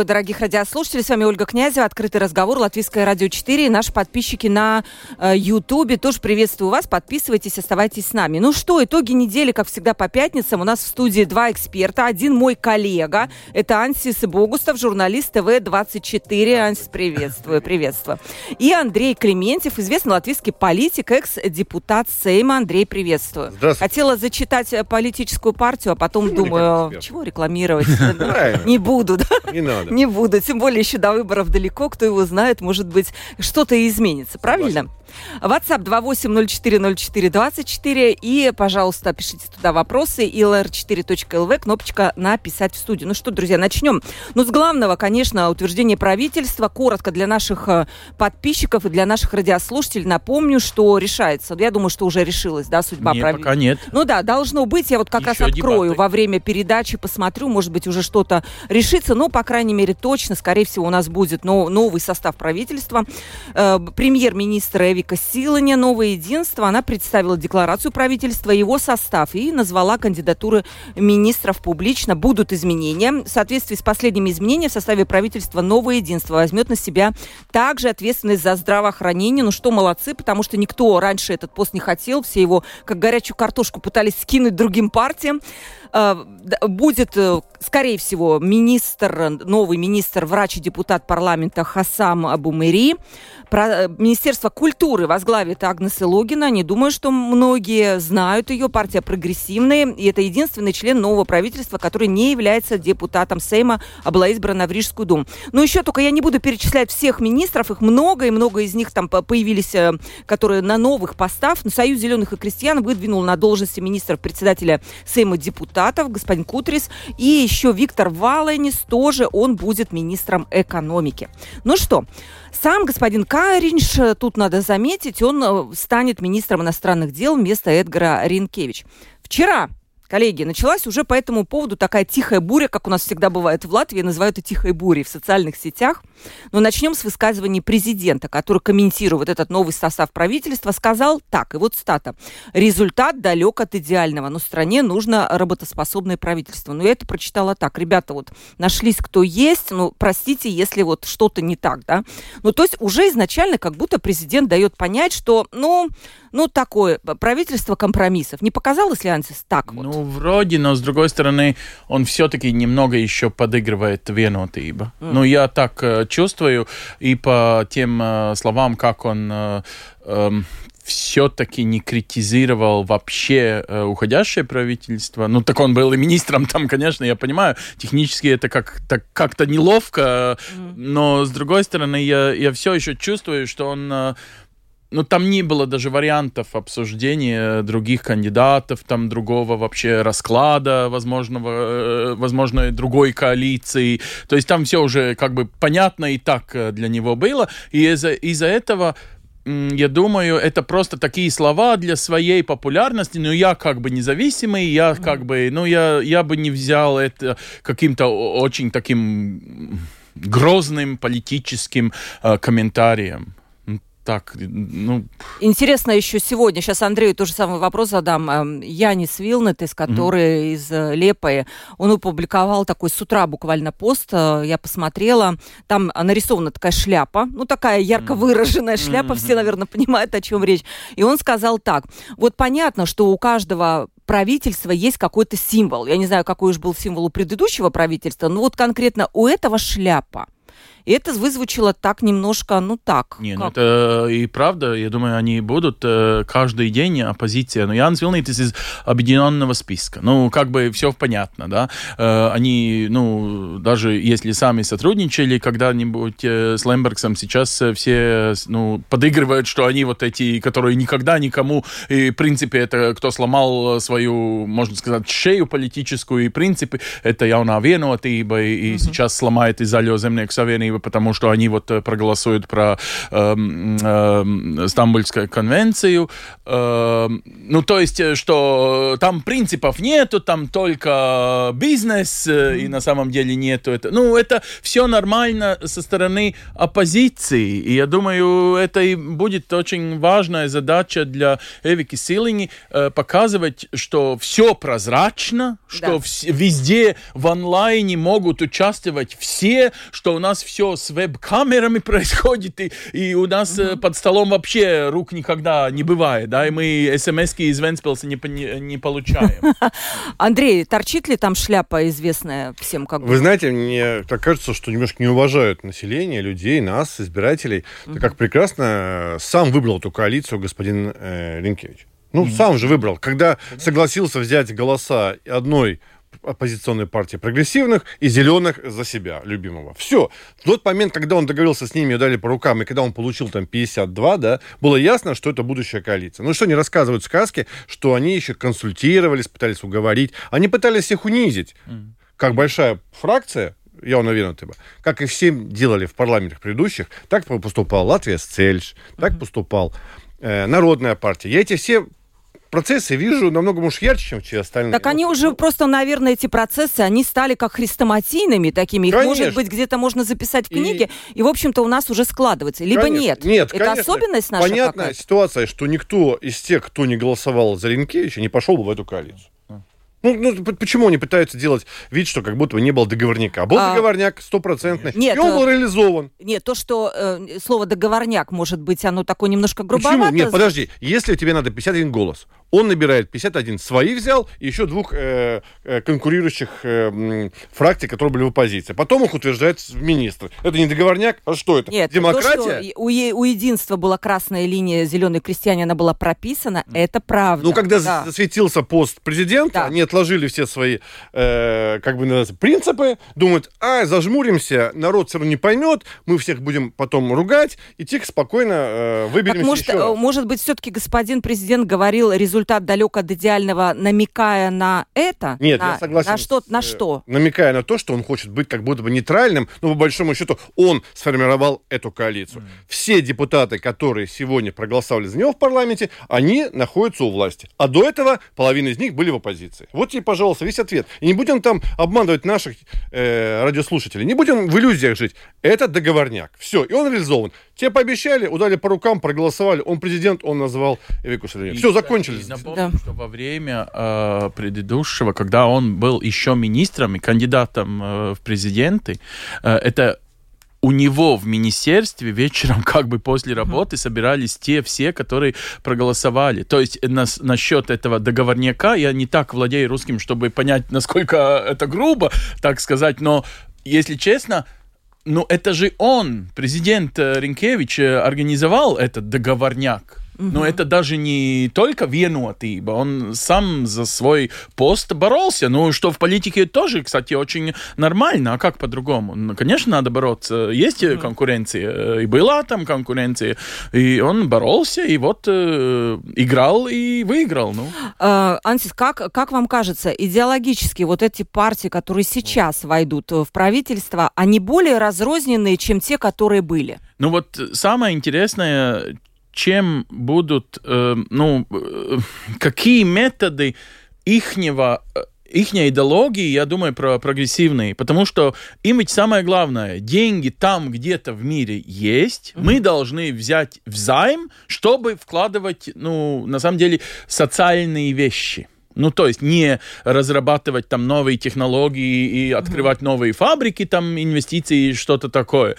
Приветствую, дорогих радиослушателей. С вами Ольга Князева. Открытый разговор. Латвийское радио 4. И наши подписчики на э, Ютубе. тоже приветствую вас. Подписывайтесь, оставайтесь с нами. Ну что, итоги недели, как всегда, по пятницам. У нас в студии два эксперта. Один мой коллега. Это Ансис Богустов, журналист ТВ-24. Ансис, приветствую, приветствую. И Андрей Клементьев, известный латвийский политик, экс-депутат Сейма. Андрей, приветствую. Хотела зачитать э, политическую партию, а потом думаю, чего рекламировать? Не буду, да? Не надо. Не буду. Тем более еще до выборов далеко. Кто его знает, может быть, что-то изменится. Правильно? WhatsApp 28040424 и, пожалуйста, пишите туда вопросы. ilr4.lv, кнопочка «Написать в студию». Ну что, друзья, начнем. Ну, с главного, конечно, утверждение правительства. Коротко для наших э, подписчиков и для наших радиослушателей напомню, что решается. Я думаю, что уже решилась, да, судьба правительства. пока нет. Ну да, должно быть. Я вот как Еще раз открою дебаты. во время передачи, посмотрю, может быть, уже что-то решится. Но, по крайней мере, точно, скорее всего, у нас будет но- новый состав правительства. Э, премьер-министр Эвика Силаня, Новое единство, она представила декларацию правительства, его состав и назвала кандидатуры министров публично. Будут изменения. В соответствии с последними изменениями в составе правительства Новое единство возьмет на себя также ответственность за здравоохранение. Ну что, молодцы, потому что никто раньше этот пост не хотел. Все его, как горячую картошку, пытались скинуть другим партиям. Э, Будет, э, скорее всего, министр, новый министр, врач и депутат парламента Хасам Абумери. Э, Министерство культуры возглавит Агнес Логина. Не думаю, что многие знают ее. Партия прогрессивная. И это единственный член нового правительства, который не является депутатом Сейма, а была избрана в Рижскую думу. Но еще только я не буду перечислять всех министров. Их много, и много из них там по- появились, которые на новых постах. Союз зеленых и крестьян выдвинул на должности министра председателя Сейма депутатов, господин Кутрис. И еще Виктор Валенис, тоже он будет министром экономики. Ну что, сам господин Каринш, э, тут надо заметить, он э, станет министром иностранных дел вместо Эдгара Ринкевич. Вчера Коллеги, началась уже по этому поводу такая тихая буря, как у нас всегда бывает в Латвии, называют это тихой бурей в социальных сетях. Но начнем с высказывания президента, который, комментируя вот этот новый состав правительства, сказал так, и вот стата. Результат далек от идеального, но стране нужно работоспособное правительство. Но я это прочитала так. Ребята, вот нашлись кто есть, ну, простите, если вот что-то не так, да. Ну, то есть уже изначально как будто президент дает понять, что, ну, ну, такое правительство компромиссов. Не показалось ли, Ансис, так вот? Ну, вроде, но с другой стороны, он все-таки немного еще подыгрывает венотиба. Ну, я так э, чувствую, и по тем э, словам, как он э, эм, все-таки не критизировал вообще э, уходящее правительство. Ну, так он был и министром там, конечно, я понимаю, технически это как, так, как-то неловко, но с другой стороны, я, я все еще чувствую, что он... э, ну, там не было даже вариантов обсуждения других кандидатов, там другого вообще расклада возможного, э, возможно, другой коалиции. То есть там все уже как бы понятно и так э, для него было. И из-за из этого я думаю, это просто такие слова для своей популярности, но я как бы независимый, я как бы, ну, я, я бы не взял это каким-то очень таким грозным политическим э, комментарием. Так, ну, Интересно еще сегодня, сейчас Андрею тот же самый вопрос задам. Эм, Янис Вилнетес, который из э, Лепы, он опубликовал такой с утра буквально пост, э, я посмотрела, там нарисована такая шляпа, ну такая ярко выраженная шляпа, все, наверное, понимают, о чем речь. И он сказал так, вот понятно, что у каждого правительства есть какой-то символ. Я не знаю, какой уж был символ у предыдущего правительства, но вот конкретно у этого шляпа. И это вызвучило так немножко, ну так. Не, ну как- это и правда, я думаю, они будут э, каждый день оппозиция. Но Янс Вилнитис из объединенного списка. Ну, как бы все понятно, да. Э, они, ну, даже если сами сотрудничали когда-нибудь э, с Лембергсом, сейчас все, ну, подыгрывают, что они вот эти, которые никогда никому, и, в принципе, это кто сломал свою, можно сказать, шею политическую, и, в принципе, это Jaunā vienotība, и, и сейчас сломает и Zaļo zemnieku savienība потому что они вот проголосуют про э, э, Стамбульскую конвенцию. Э, ну, то есть, что там принципов нету, там только бизнес, и на самом деле нету это. Ну, это все нормально со стороны оппозиции. И я думаю, это и будет очень важная задача для Эвики Силини э, показывать, что все прозрачно, что да. в, везде в онлайне могут участвовать все, что у нас все с веб-камерами происходит, и, и у нас угу. под столом вообще рук никогда не бывает, да, и мы смс-ки из Венспилса не, не, не получаем. Андрей, торчит ли там шляпа известная всем? Как Вы знаете, мне так кажется, что немножко не уважают население, людей, нас, избирателей. Угу. Ты как прекрасно сам выбрал эту коалицию господин э, Линкевич. Ну, mm сам же выбрал. Когда согласился взять голоса одной оппозиционной партии прогрессивных и зеленых за себя, любимого. Все. В тот момент, когда он договорился с ними дали по рукам, и когда он получил там 52, да, было ясно, что это будущая коалиция. Ну что, не рассказывают сказки, что они еще консультировались, пытались уговорить. Они пытались их унизить. Как большая фракция, я уверен, типа, как и все делали в парламентах предыдущих, так поступал Латвия с Цельш, так поступал э, Народная партия. Я эти все процессы вижу намного, может, ярче, чем все остальные. Так они уже просто, наверное, эти процессы, они стали как хрестоматийными такими. Их, конечно. может быть, где-то можно записать в книге, и, и в общем-то, у нас уже складывается. Либо конечно. нет. Нет, Это конечно. особенность наша Понятная ситуация, что никто из тех, кто не голосовал за Ренкевича, не пошел бы в эту коалицию. Ну, ну, почему они пытаются делать вид, что как будто бы не было договорняка? Был а... договорняк стопроцентный, нет, и он был э, реализован. Нет, то, что э, слово договорняк, может быть, оно такое немножко грубовато. Почему? Нет, подожди, если тебе надо 51 голос, он набирает 51 своих взял, и еще двух э, э, конкурирующих э, фракций, которые были в оппозиции. Потом их утверждает министр. Это не договорняк, а что это? Нет, Демократия? То, что у, у единства была красная линия зеленые крестьяне, она была прописана, это правда. Ну, когда да. засветился пост президента, да. они отложили все свои, э, как бы называется, принципы, думают, а, зажмуримся, народ все равно не поймет, мы всех будем потом ругать, и тихо, спокойно э, выберемся так, может, еще раз. Может быть, все-таки господин президент говорил результат далек от идеального, намекая на это? Нет, на, я согласен. На что, на что? Намекая на то, что он хочет быть как будто бы нейтральным, но по большому счету он сформировал эту коалицию. Mm. Все депутаты, которые сегодня проголосовали за него в парламенте, они находятся у власти. А до этого половина из них были в оппозиции. Вот тебе, пожалуйста, весь ответ. И не будем там обманывать наших э, радиослушателей. Не будем в иллюзиях жить. Это договорняк. Все, и он реализован. Те пообещали, удали по рукам, проголосовали. Он президент, он назвал Эвику Все, закончились. Напомню, да. что во время э, предыдущего, когда он был еще министром и кандидатом э, в президенты, э, это у него в министерстве вечером, как бы после работы, собирались те все, которые проголосовали. То есть на, насчет этого договорняка я не так владею русским, чтобы понять, насколько это грубо, так сказать, но если честно, ну это же он, президент э, Ренкевич, э, организовал этот договорняк. Но это даже не только виноватыба, он сам за свой пост боролся. Ну, что в политике тоже, кстати, очень нормально. А как по-другому? Ну, конечно, надо бороться. Есть mm конкуренция, и была там конкуренция. И он боролся, и вот э, играл и выиграл. Ну. Э, Ансис, как, как вам кажется, идеологически вот эти партии, которые сейчас войдут в правительство, они более разрозненные, чем те, которые были? Ну вот самое интересное, чем будут, э, ну, э, какие методы ихнего э, их идеологии, я думаю, про прогрессивные, потому что им ведь самое главное, деньги там где-то в мире есть, mm-hmm. мы должны взять взайм, чтобы вкладывать, ну, на самом деле, социальные вещи. Ну, то есть не разрабатывать там новые технологии и открывать mm-hmm. новые фабрики, там инвестиции и что-то такое.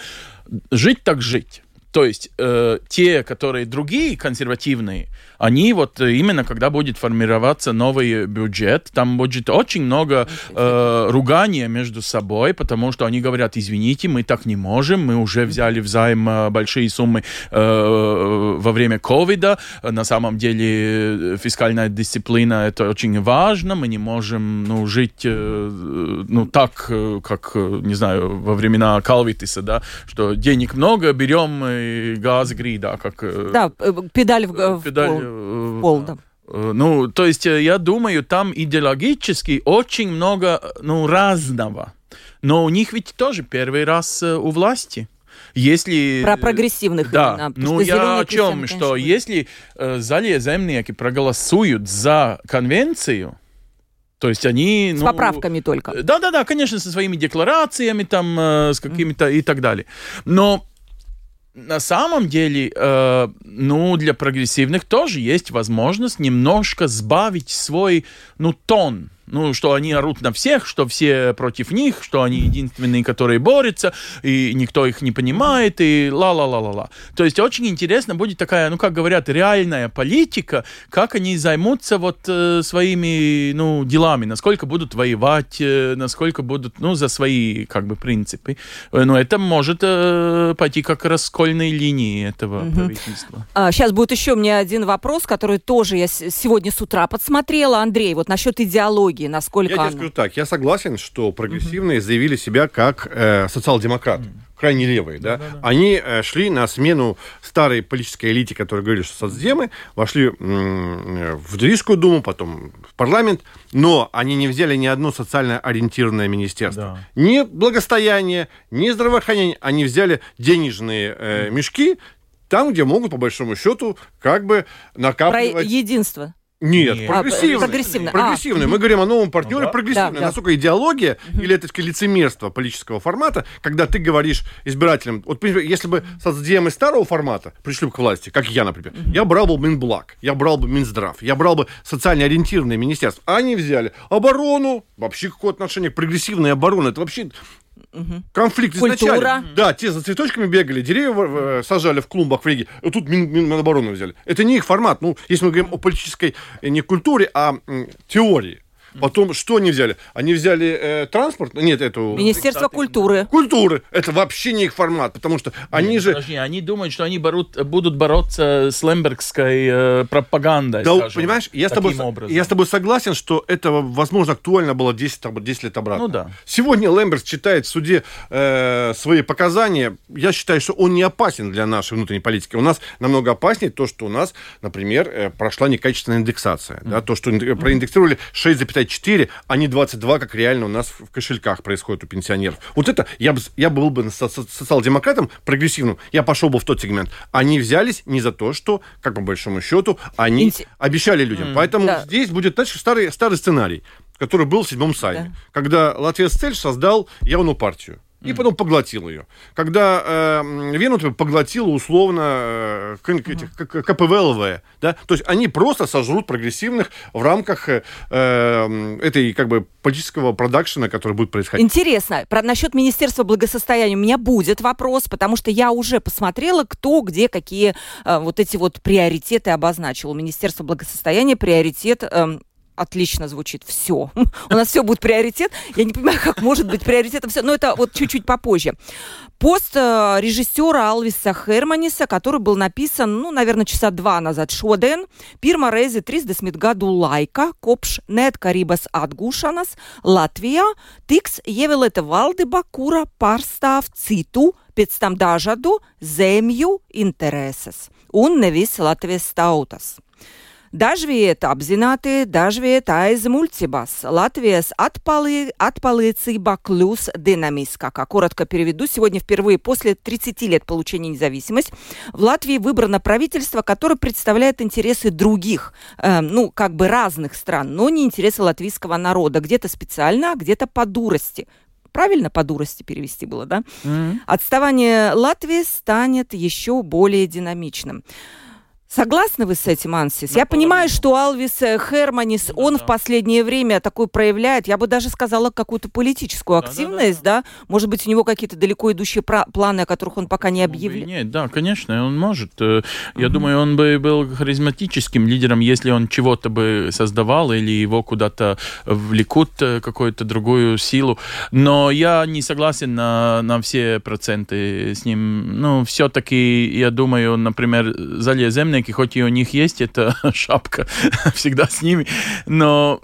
Жить так жить. То есть э, те, которые другие консервативные, они вот именно когда будет формироваться новый бюджет, там будет очень много э, ругания между собой, потому что они говорят, извините, мы так не можем, мы уже взяли взаим э, большие суммы э, во время ковида, на самом деле фискальная дисциплина это очень важно, мы не можем ну, жить э, ну, так, э, как, не знаю, во времена Калвитиса, да, что денег много, берем газы грида, как... Э, да, педаль в, педаль, в пол. да. Ну, то есть я думаю, там идеологически очень много ну, разного. Но у них ведь тоже первый раз у власти. если... Про прогрессивных да. именно. Ну, я о чем, что конечно, если э, зале земники проголосуют за конвенцию, то есть они... С ну, поправками только. Да-да-да, конечно, со своими декларациями там, э, с какими-то и так далее. Но на самом деле, э, ну, для прогрессивных тоже есть возможность немножко сбавить свой, ну, тон ну, что они орут на всех, что все против них, что они единственные, которые борются, и никто их не понимает, и ла-ла-ла-ла-ла. То есть очень интересно будет такая, ну, как говорят, реальная политика, как они займутся вот э, своими, ну, делами, насколько будут воевать, э, насколько будут, ну, за свои, как бы, принципы. Но это может э, пойти как раскольной линии этого угу. правительства. А, сейчас будет еще у меня один вопрос, который тоже я сегодня с утра подсмотрела. Андрей, вот насчет идеологии идеологии, насколько Я тебе скажу так, я согласен, что прогрессивные угу. заявили себя как э, социал-демократы. Угу крайне левые, да, да, да, да. они э, шли на смену старой политической элите, которая говорили, что соцдемы, вошли в Рижскую думу, потом в парламент, но они не взяли ни одно социально ориентированное министерство. Да. Ни благостояние, ни здравоохранение. Они взяли денежные э, мешки, там, где могут, по большому счету, как бы накапливать... Про единство. Нет, Нет. прогрессивный. А, прогрессивный. прогрессивный. А. Мы говорим о новом партнере ну, да. прогрессивный. Да, Насколько идеология или это сказать, лицемерство политического формата, когда ты говоришь избирателям, вот если бы соцдемы старого формата пришли бы к власти, как я, например, я брал бы Минблаг, я брал бы Минздрав, я брал бы социально ориентированные министерства. А они взяли оборону, вообще какое отношение к прогрессивной обороне, это вообще Угу. Конфликт Культура. изначально. Да, те за цветочками бегали, деревья э, сажали в клумбах в Риге, тут Минобороны взяли. Это не их формат. Ну, если мы говорим о политической э, не культуре, а теории. Потом что они взяли? Они взяли э, транспорт, нет, эту... Министерство культуры. Культуры. Это вообще не их формат, потому что они нет, же... Подожди, они думают, что они борут, будут бороться с лембергской э, пропагандой, Да, скажем, понимаешь, я с, тобой, образом. я с тобой согласен, что это, возможно, актуально было 10, 10 лет обратно. Ну да. Сегодня Лемберг читает в суде э, свои показания. Я считаю, что он не опасен для нашей внутренней политики. У нас намного опаснее то, что у нас, например, э, прошла некачественная индексация. Mm. Да, то, что проиндексировали 6,5 64, а не 22, как реально у нас в кошельках происходит у пенсионеров. Вот это, я, бы, я был бы социал-демократом прогрессивным, я пошел бы в тот сегмент. Они взялись не за то, что, как по большому счету, они Инти... обещали людям. Mm, Поэтому да. здесь будет, значит, старый, старый сценарий, который был в седьмом сайме, да. когда Латвия Цель создал явную партию и потом поглотил ее. Когда э, Вену поглотила условно э, этих, КПВЛВ, да, то есть они просто сожрут прогрессивных в рамках э, э, этой как бы политического продакшена, который будет происходить. Интересно, про, насчет Министерства благосостояния у меня будет вопрос, потому что я уже посмотрела, кто где какие э, вот эти вот приоритеты обозначил. Министерство благосостояния приоритет э, отлично звучит. Все. У нас все будет приоритет. Я не понимаю, как может быть приоритетом все. Но это вот чуть-чуть попозже. Пост э, режиссера Алвиса Херманиса, который был написан, ну, наверное, часа два назад. Шоден. Pirmā reize 30 gadu laika, kopš neatkarības atgūšanas, Latvijā tiks ievēlēta valdība, kura pārstāv citu, pēc tam dažādu zemju intereses un nevis Latvijas tautas. Dažviet apzināti, dažviet aizmuļķibās. Латвijas отпали... отпалīcība клюс динамискака. Коротко переведу. Сегодня впервые после 30 лет получения независимости в Латвии выбрано правительство, которое представляет интересы других, э, ну, как бы разных стран, но не интересы латвийского народа. Где-то специально, а где-то по дурости правильно по дурости перевести было, да? Mm-hmm. Отставание Латвии станет еще более динамичным. Согласны вы с этим, Ансис? Я понимаю, что Алвис э, Херманис, да, он да. в последнее время такой проявляет, я бы даже сказала, какую-то политическую активность, да? да, да. Может быть, у него какие-то далеко идущие планы, о которых он пока не объявил? Нет, да, конечно, он может. Э, я угу. думаю, он бы был харизматическим лидером, если он чего-то бы создавал или его куда-то влекут э, какую-то другую силу. Но я не согласен на, на все проценты с ним. Ну, все-таки, я думаю, например, залеземный Титаники, хоть и у них есть эта шапка всегда с ними, но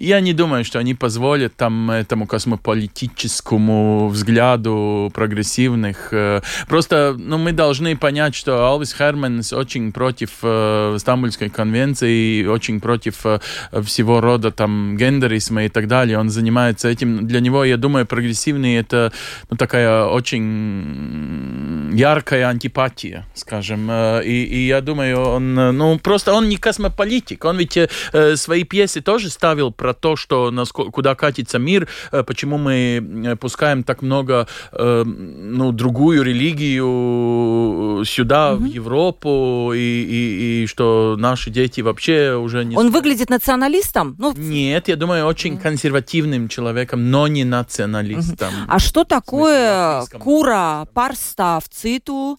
я не думаю, что они позволят там этому космополитическому взгляду прогрессивных. Э, просто ну, мы должны понять, что Алвис Херманс очень против э, Стамбульской конвенции, очень против э, всего рода там гендеризма и так далее. Он занимается этим. Для него, я думаю, прогрессивный это ну, такая очень яркая антипатия, скажем. Э, и, и я думаю, он, э, ну, просто он не космополитик. Он ведь э, свои пьесы тоже ставил про то, что насколько, куда катится мир, э, почему мы э, пускаем так много, э, ну, другую религию сюда, mm-hmm. в Европу, и, и, и что наши дети вообще уже не... Он выглядит националистом? Ну... Нет, я думаю, очень mm-hmm. консервативным человеком, но не националистом. Mm-hmm. А что такое кура парста в циту,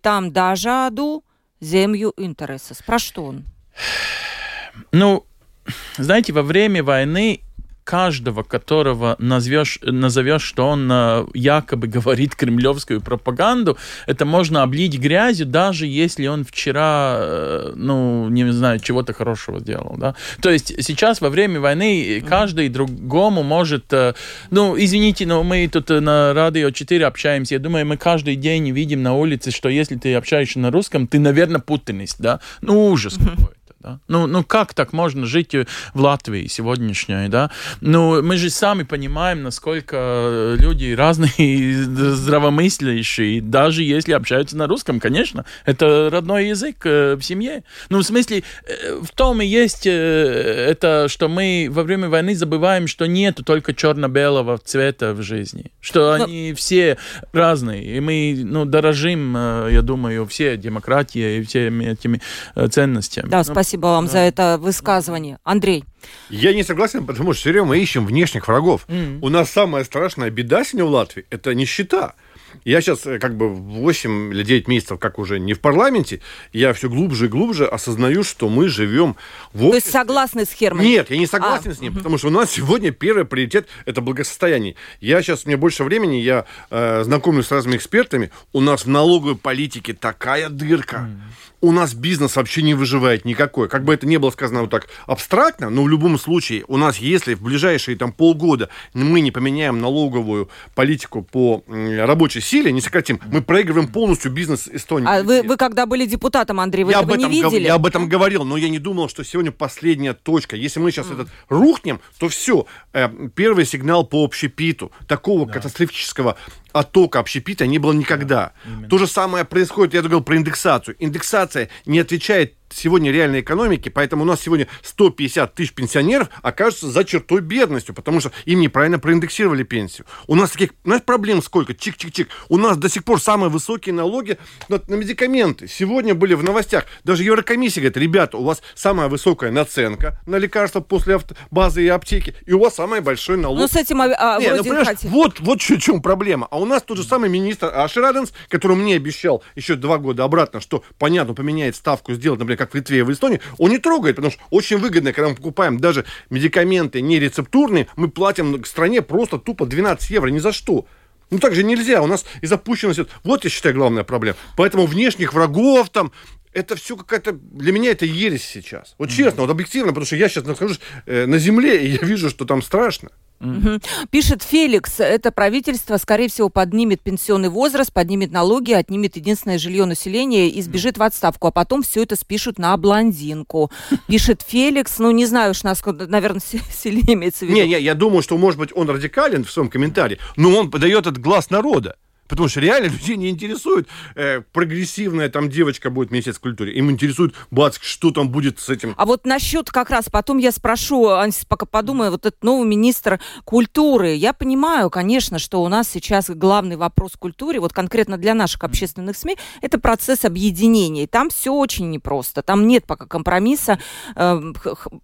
там дажаду землю интереса? Про что он? Ну, знаете, во время войны каждого, которого назовешь, назовешь, что он э, якобы говорит кремлевскую пропаганду, это можно облить грязью, даже если он вчера, э, ну, не знаю, чего-то хорошего сделал, да. То есть сейчас во время войны каждый другому может, э, ну, извините, но мы тут на Радио 4 общаемся, я думаю, мы каждый день видим на улице, что если ты общаешься на русском, ты, наверное, путанист, да. Ну, ужас какой. Да? Ну, ну как так можно жить в Латвии сегодняшней, да? Ну, мы же сами понимаем, насколько люди разные, здравомыслящие, даже если общаются на русском, конечно, это родной язык э, в семье. Ну, в смысле, э, в том и есть э, это, что мы во время войны забываем, что нету только черно-белого цвета в жизни, что Но... они все разные, и мы, ну, дорожим, я думаю, все демократией и всеми этими ценностями. Да, спасибо Спасибо вам да. за это высказывание. Андрей. Я не согласен, потому что все время мы ищем внешних врагов. Mm. У нас самая страшная беда сегодня в Латвии – это нищета. Я сейчас э, как бы 8 или 9 месяцев, как уже не в парламенте, я все глубже и глубже осознаю, что мы живем в обществе... То есть согласны с Херманом? Нет, я не согласен а. с ним, потому что у нас сегодня первый приоритет – это благосостояние. Я сейчас, мне больше времени, я э, знакомлюсь с разными экспертами, у нас в налоговой политике такая дырка. Mm у нас бизнес вообще не выживает никакой. Как бы это не было сказано вот так абстрактно, но в любом случае у нас, если в ближайшие там полгода мы не поменяем налоговую политику по рабочей силе, не сократим, мы проигрываем полностью бизнес Эстонии. А вы, вы когда были депутатом, Андрей, вы я этого об этом не видели? Я об этом говорил, но я не думал, что сегодня последняя точка. Если мы сейчас mm. этот рухнем, то все. Э, первый сигнал по общепиту. Такого да. катастрофического оттока общепита не было никогда. Да, То же самое происходит, я говорил про индексацию. Индексация не отвечает сегодня реальной экономики, поэтому у нас сегодня 150 тысяч пенсионеров окажутся за чертой бедностью, потому что им неправильно проиндексировали пенсию. У нас таких, знаешь, проблем сколько? Чик-чик-чик. У нас до сих пор самые высокие налоги на, на медикаменты. Сегодня были в новостях, даже Еврокомиссия говорит, ребята, у вас самая высокая наценка на лекарства после базы и аптеки, и у вас самый большой налог. Ну, с этим а, Не, ну, вот, вот в чем проблема. А у нас тот же самый министр Ашераденс, который мне обещал еще два года обратно, что, понятно, поменяет ставку, сделать, например, как в Литве и в Эстонии, он не трогает, потому что очень выгодно, когда мы покупаем даже медикаменты не рецептурные, мы платим стране просто тупо 12 евро ни за что. Ну так же нельзя, у нас и запущенность. Вот, я считаю, главная проблема. Поэтому внешних врагов там, это все какая-то... Для меня это ересь сейчас. Вот честно, вот объективно, потому что я сейчас нахожусь э, на земле, и я вижу, что там страшно. Угу. Пишет Феликс, это правительство, скорее всего, поднимет пенсионный возраст, поднимет налоги, отнимет единственное жилье населения и сбежит в отставку, а потом все это спишут на блондинку. Пишет Феликс, ну не знаю уж, насколько, наверное, сильнее имеется в виду. Не, не, я думаю, что, может быть, он радикален в своем комментарии, но он подает этот глаз народа. Потому что реально людей не интересует э, прогрессивная там девочка будет месяц в культуре. Им интересует, бац, что там будет с этим. А вот насчет как раз, потом я спрошу, Ансис, пока подумаю, вот этот новый министр культуры. Я понимаю, конечно, что у нас сейчас главный вопрос культуре, вот конкретно для наших общественных СМИ, это процесс объединения. И там все очень непросто. Там нет пока компромисса. Э,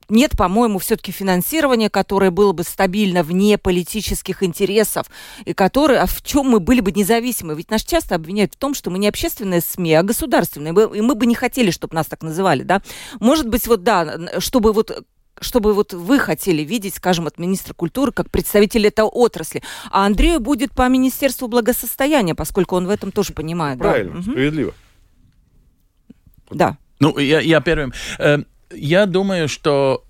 нет, по-моему, все-таки финансирования, которое было бы стабильно вне политических интересов, и которое, а в чем мы были бы не независимые. Ведь нас часто обвиняют в том, что мы не общественные СМИ, а государственные. И мы бы не хотели, чтобы нас так называли, да. Может быть, вот да, чтобы вот чтобы вот вы хотели видеть, скажем, от министра культуры как представителя этой отрасли. А Андрею будет по Министерству благосостояния, поскольку он в этом тоже понимает. Правильно, да? справедливо. Да. Ну, я, я первым. Э, я думаю, что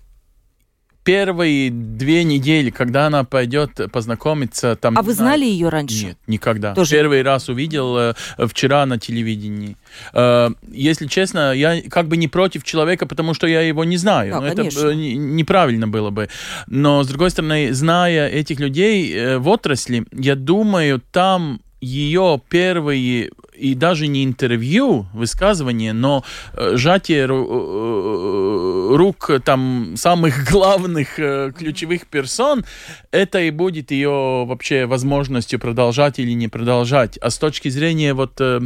первые две недели, когда она пойдет познакомиться, там... А вы знали ее раньше? Нет, никогда. Тоже? Первый раз увидел э, вчера на телевидении. Э, если честно, я как бы не против человека, потому что я его не знаю. Да, Но это э, не- неправильно было бы. Но, с другой стороны, зная этих людей в отрасли, я думаю, там ее первые и даже не интервью, высказывания, но э, сжатие ру- э, рук э, там самых главных э, ключевых персон, это и будет ее вообще возможностью продолжать или не продолжать. А с точки зрения вот э,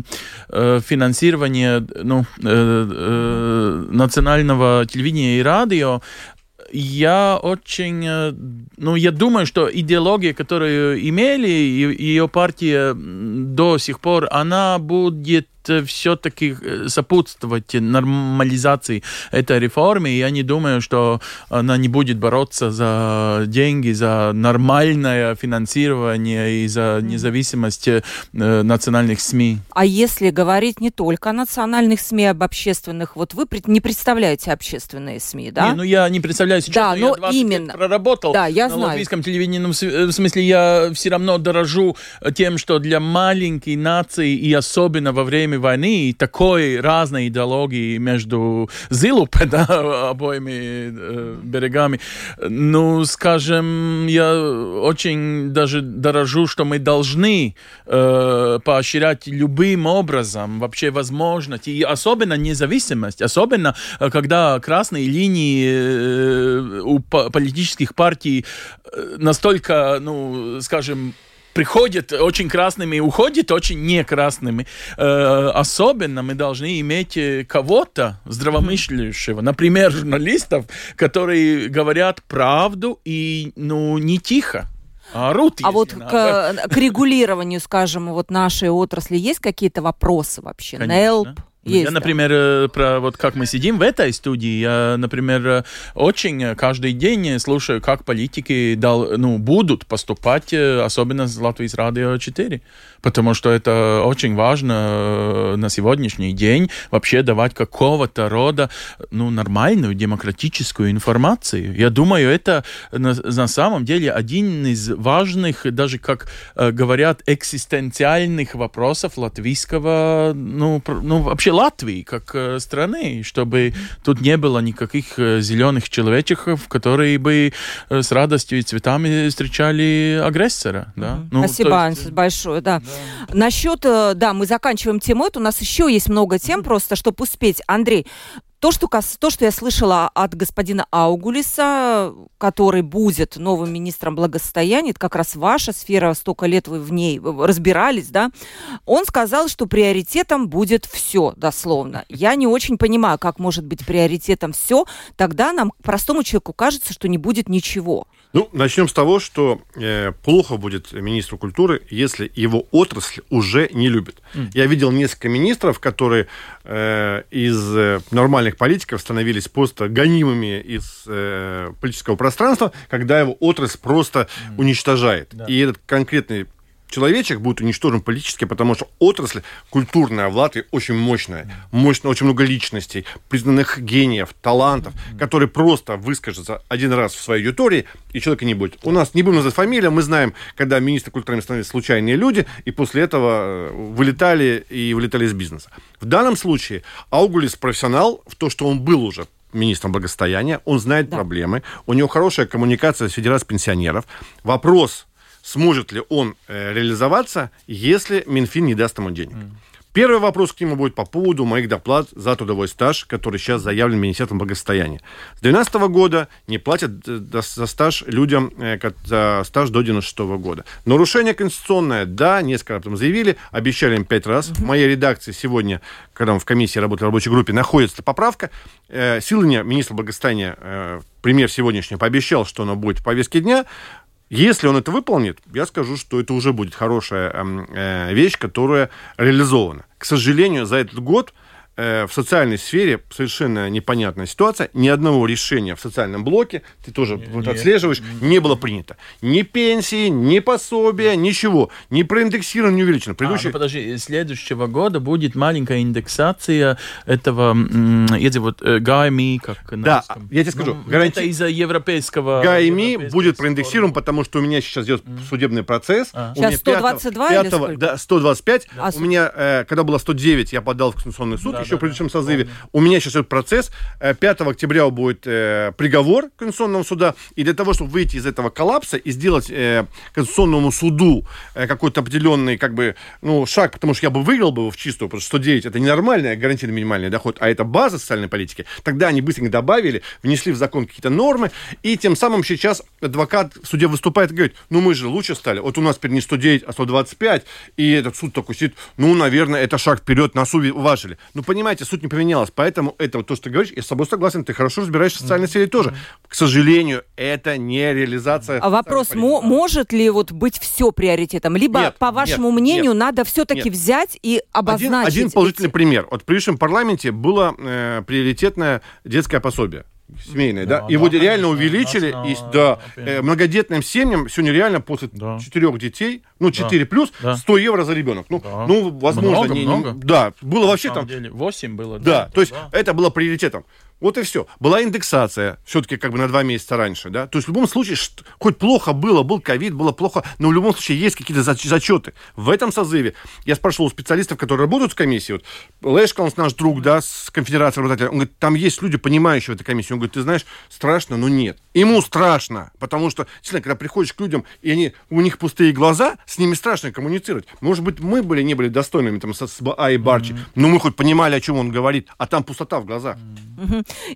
э, финансирования ну, э, э, национального телевидения и радио, я очень, э, ну, я думаю, что идеология, которую имели ее партия до сих пор, она будет все-таки сопутствовать нормализации этой реформы, и я не думаю, что она не будет бороться за деньги, за нормальное финансирование и за независимость э, национальных СМИ. А если говорить не только о национальных СМИ, об общественных, вот вы не представляете общественные СМИ, да? Не, ну я не представляю сейчас, Да, но но я 20 лет именно. проработал Да, я на знаю. латвийском телевидении. Ну, в смысле, я все равно дорожу тем, что для маленькой нации и особенно во время войны и такой разной идеологии между Зилупе, да, обоими э, берегами, ну, скажем, я очень даже дорожу, что мы должны э, поощрять любым образом вообще возможность, и особенно независимость, особенно когда красные линии э, у по- политических партий настолько, ну, скажем, приходят очень красными и уходят очень не красными. Э, особенно мы должны иметь э, кого-то здравомыслящего, например, журналистов, которые говорят правду и, ну, не тихо. А орут, А вот надо. к, к регулированию, скажем, вот нашей отрасли есть какие-то вопросы вообще? Конечно. НЭЛП? Ну, Есть, я, да? например, э, про вот как мы сидим в этой студии, я, например, э, очень каждый день э, слушаю, как политики дал, ну, будут поступать, особенно с Латвийс Радио 4, потому что это очень важно на сегодняшний день вообще давать какого-то рода, ну, нормальную демократическую информацию. Я думаю, это на, на самом деле один из важных, даже как говорят, экзистенциальных вопросов латвийского, ну, ну вообще Латвии как э, страны, чтобы тут не было никаких э, зеленых человечков, которые бы э, с радостью и цветами встречали агрессора. Да? Ну, Спасибо, есть, большое, да. Насчет, э, да, мы заканчиваем тему эту. У нас еще есть много тем, просто чтобы успеть. Андрей, то что, то, что я слышала от господина Аугулиса, который будет новым министром благосостояния, это как раз ваша сфера, столько лет вы в ней разбирались, да, он сказал, что приоритетом будет все, дословно. Я не очень понимаю, как может быть приоритетом все, тогда нам, простому человеку, кажется, что не будет ничего. Ну, начнем с того, что э, плохо будет министру культуры, если его отрасль уже не любит. Я видел несколько министров, которые э, из э, нормальных политиков становились просто гонимыми из э, политического пространства, когда его отрасль просто уничтожает. И этот конкретный человечек будет уничтожен политически, потому что отрасль культурная в Латвии очень мощная. Мощно, очень много личностей, признанных гениев, талантов, которые просто выскажутся один раз в своей аудитории, и человека не будет. У нас, не будем называть фамилию, мы знаем, когда министры культуры становились случайные люди, и после этого э, вылетали и вылетали из бизнеса. В данном случае Аугулис профессионал в то, что он был уже министром благосостояния, он знает Да. проблемы, у него хорошая коммуникация с Федерацией пенсионеров. Вопрос, сможет ли он э, реализоваться, если Минфин не даст ему денег. Первый вопрос к нему будет по поводу моих доплат за трудовой стаж, который сейчас заявлен Министерством благосостояния. С 2012 года не платят э, за стаж людям, э, за стаж до 96 года. Нарушение конституционное, да, несколько раз там заявили, обещали им пять раз. В моей редакции сегодня, когда мы в комиссии работали в рабочей группе, находится поправка. Силыня, министр благосостояния, пример сегодняшний, пообещал, что оно будет в повестке дня. Если он это выполнит, я скажу, что это уже будет хорошая эм, э, вещь, которая реализована. К сожалению, за этот год в социальной сфере совершенно непонятная ситуация. Ни одного решения в социальном блоке, ты тоже Нет, вот нет. отслеживаешь, не было принято. Ни пенсии, ни пособия, ничего. Ни проиндексировано, ни увеличено. А, Предыдущий... ну подожди, следующего года будет маленькая индексация этого эти вот э, ГАМИ, как на Да, русском. я тебе скажу, Ну, гаранти- Это из-за европейского... ГАИМИ будет проиндексирован, потому что у меня сейчас идет судебный процесс. А. У меня Сейчас 122 или пятого- сколько? Да, 125. А, У меня, э, когда было 109, я подал в Конституционный суд Да, еще да, в предыдущем да, созыве. У меня сейчас идет процесс. Э, 5 октября будет э, приговор Конституционного суда. И для того, чтобы выйти из этого коллапса и сделать э, Конституционному суду э, какой-то определенный как бы, ну, шаг, потому что я бы выиграл бы его в чистую, потому что 109 это не нормальный гарантированный минимальный доход, а это база социальной политики. Тогда они быстренько добавили, внесли в закон какие-то нормы, и тем самым сейчас адвокат в суде выступает и говорит, ну мы же лучше стали, вот у нас теперь не 109, а 125, и этот суд такой сидит, ну, наверное, это шаг вперед, нас уважили. Ну, понимаете, суть не поменялась, поэтому это вот то, что ты говоришь, я с тобой согласен, ты хорошо разбираешься в социальной сфере тоже. К сожалению, это не реализация А вопрос, может ли вот быть все приоритетом? Либо, Нет, по вашему нет, мнению, нет, надо все-таки взять и Один, обозначить один эти- положительный пример. Вот в предыдущем парламенте было э, приоритетное детское пособие. Семейное, да? Да, Его да, реально конечно, увеличили. нас И, да, э, многодетным семьям сегодня реально после Да. четырех детей, ну, 4 плюс, Да. 100 евро за ребенок. Ну, Да. ну возможно, Много, не- не- много. да, было вообще там деле, 8 было. да, то есть да. это было приоритетом. Вот и все. Была индексация, все-таки как бы на два месяца раньше, да. То есть в любом случае, хоть плохо было, был ковид, было плохо, но в любом случае есть какие-то зач- зачеты. В этом созыве я спрашивал у специалистов, которые работают в комиссии, вот Лешкалнс, наш друг, да, с конфедерацией работодателей, он говорит, там есть люди, понимающие в этой комиссии. Он говорит, ты знаешь, страшно, но нет. Ему страшно, потому что, действительно, когда приходишь к людям, и они, у них пустые глаза, с ними страшно коммуницировать. Может быть, мы были, не были достойными там со СБА и Барчи, но мы хоть понимали, о чем он говорит, а там пустота в глазах.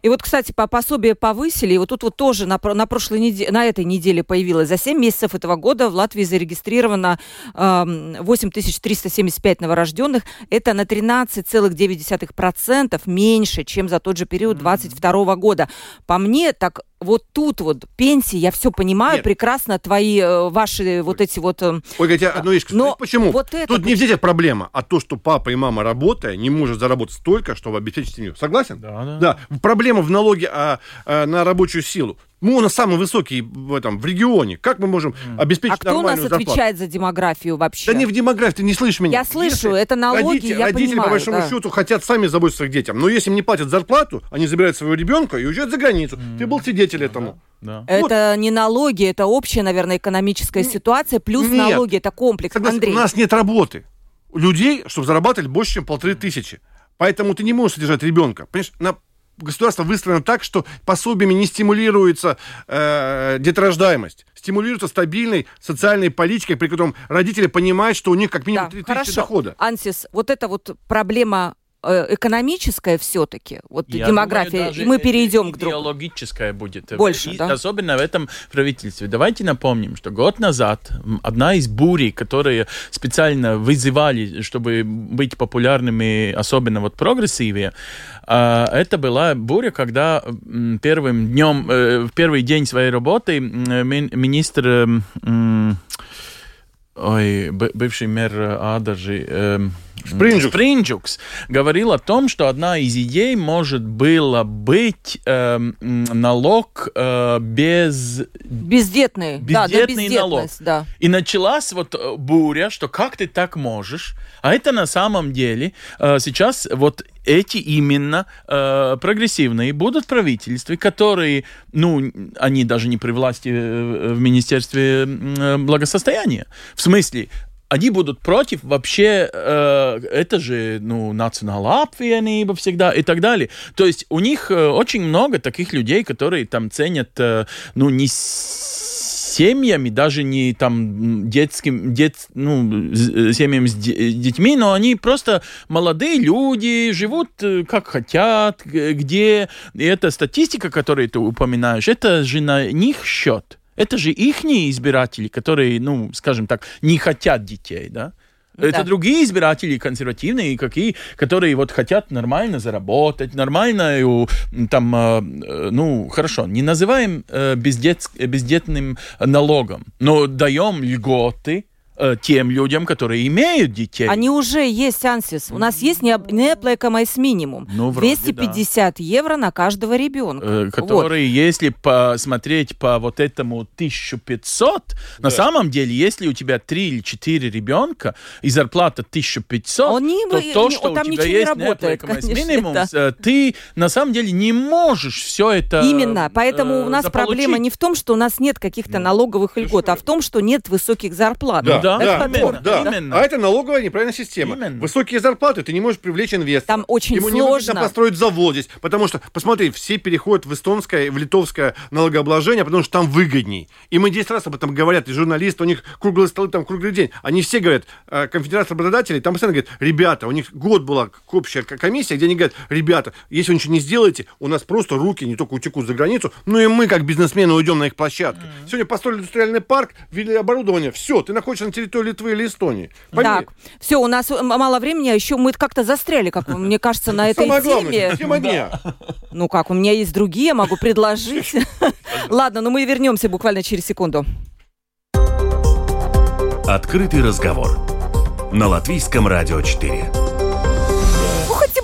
И вот, кстати, по пособие повысили, и вот тут вот тоже на, на прошлой неделе, на этой неделе появилось. За 7 месяцев этого года в Латвии зарегистрировано эм, 8375 новорожденных. Это на 13,9% меньше, чем за тот же период 22 года. По мне, так вот тут вот пенсии, я все понимаю Нет. прекрасно, твои, э, ваши вот эти вот... э, Ольга, я тебе одну вещь скажу. Но Почему? вот это Тут не детях проблема, а то, что папа и мама, работая, не может заработать столько, чтобы обеспечить семью. Согласен? Да, да. Да. Проблема в налоге а, а, на рабочую силу. Мы у нас самый высокий в этом в регионе. Как мы можем обеспечить А кто у нас зарплату? отвечает за демографию вообще? Да не в демографии, ты не слышишь меня. Я слышу, это налоги, родители, я родители, понимаю, по большому да. счету, хотят сами заботиться о детях. Но если им не платят зарплату, они забирают своего ребенка и уезжают за границу. Ты был свидетель этому. Да. Это не налоги, это общая, наверное, экономическая ситуация, плюс Нет. налоги, это комплекс. Согласен, Андрей, у нас нет работы. Людей, чтобы зарабатывать больше, чем полторы тысячи. Поэтому ты не можешь содержать ребенка. Понимаешь, на государство выстроено так, что пособиями не стимулируется э, деторождаемость. Стимулируется стабильной социальной политикой, при котором родители понимают, что у них как минимум да, 3 тысячи хорошо. дохода. Ансис, вот эта вот проблема э, экономическая все-таки, вот Я демография, думаю, и мы перейдем к другу. Идеологическое будет. Больше, И да? Особенно в этом правительстве. Давайте напомним, что год назад одна из бурей, которые специально вызывали, чтобы быть популярными, особенно вот прогрессиве, а, это была буря, когда первым днем, э, в первый день своей работы министр Ой, бывший мэр э, Адажи эм, Спринджукс. Спринджукс говорил о том, что одна из идей может было быть эм, м, налог э, без Бездетные, да, да, Бездетный налог. да. и началась вот э, буря, что как ты так можешь? А это на самом деле э, сейчас вот эти именно э, прогрессивные будут правительства, которые, ну, они даже не при власти э, в Министерстве э, благосостояния. В смысле, они будут против вообще, э, это же, ну, национальная апвиенība всегда и так далее. То есть у них э, очень много таких людей, которые там ценят, э, ну, не семьями, даже не там детским, дет, ну, з- семьями с де- детьми, но они просто молодые люди, живут э, как хотят, где. И эта статистика, которую ты упоминаешь, это же на них счет. Это же их избиратели, которые, ну, скажем так, не хотят детей, да? Это Да. другие избиратели, консервативные, какие, которые вот хотят нормально заработать, нормально, м, там, э, э, ну, хорошо, не называем э, бездет, бездетным налогом, но даем льготы, э, тем людям, которые имеют детей. Они уже есть, Ансис. У нас есть неоплакомайс минимум. Ну, вроде 250 да. евро на каждого ребенка. Э, которые, вот. если посмотреть по вот этому 1500, да. на самом деле, если у тебя 3 или 4 ребенка и зарплата 1500, Он не, то не, то, не, что там у тебя есть не работает, конечно, минимум, да. Э, ты на самом деле не можешь все это Именно. Поэтому э, у нас заполучить. проблема не в том, что у нас нет каких-то налоговых льгот, а в том, что нет высоких зарплат. Да, Да, да, именно, да. именно. А это налоговая неправильная система. Именно. Высокие зарплаты, ты не можешь привлечь инвестора. Там очень Ему не сложно. нужно построить завод здесь, потому что, посмотри, все переходят в эстонское, в литовское налогообложение, потому что там выгодней. И мы 10 раз об этом говорят, и журналисты, у них круглые столы там круглый день. Они все говорят, э, конфедерация работодателей, там постоянно говорят, ребята, у них год была общая комиссия, где они говорят, ребята, если вы ничего не сделаете, у нас просто руки не только утекут за границу, но и мы, как бизнесмены, уйдем на их площадки. Mm-hmm. Сегодня построили индустриальный парк, ввели оборудование, все, ты находишься на территории Литвы или Эстонии. Поверь. Так, все, у нас мало времени, а еще мы как-то застряли, как мне кажется, на этой Самое теме. тема дня. Ну как, у меня есть другие, могу предложить. Ладно, но мы вернемся буквально через секунду. Открытый разговор на Латвийском радио 4.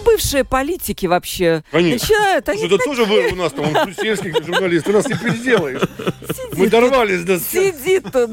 Бывшие политики вообще Конечно. начинают. Они Это тоже вы у нас там, он сельских журналистов, ты нас не переделаешь. Мы дорвались до... Сидит тут.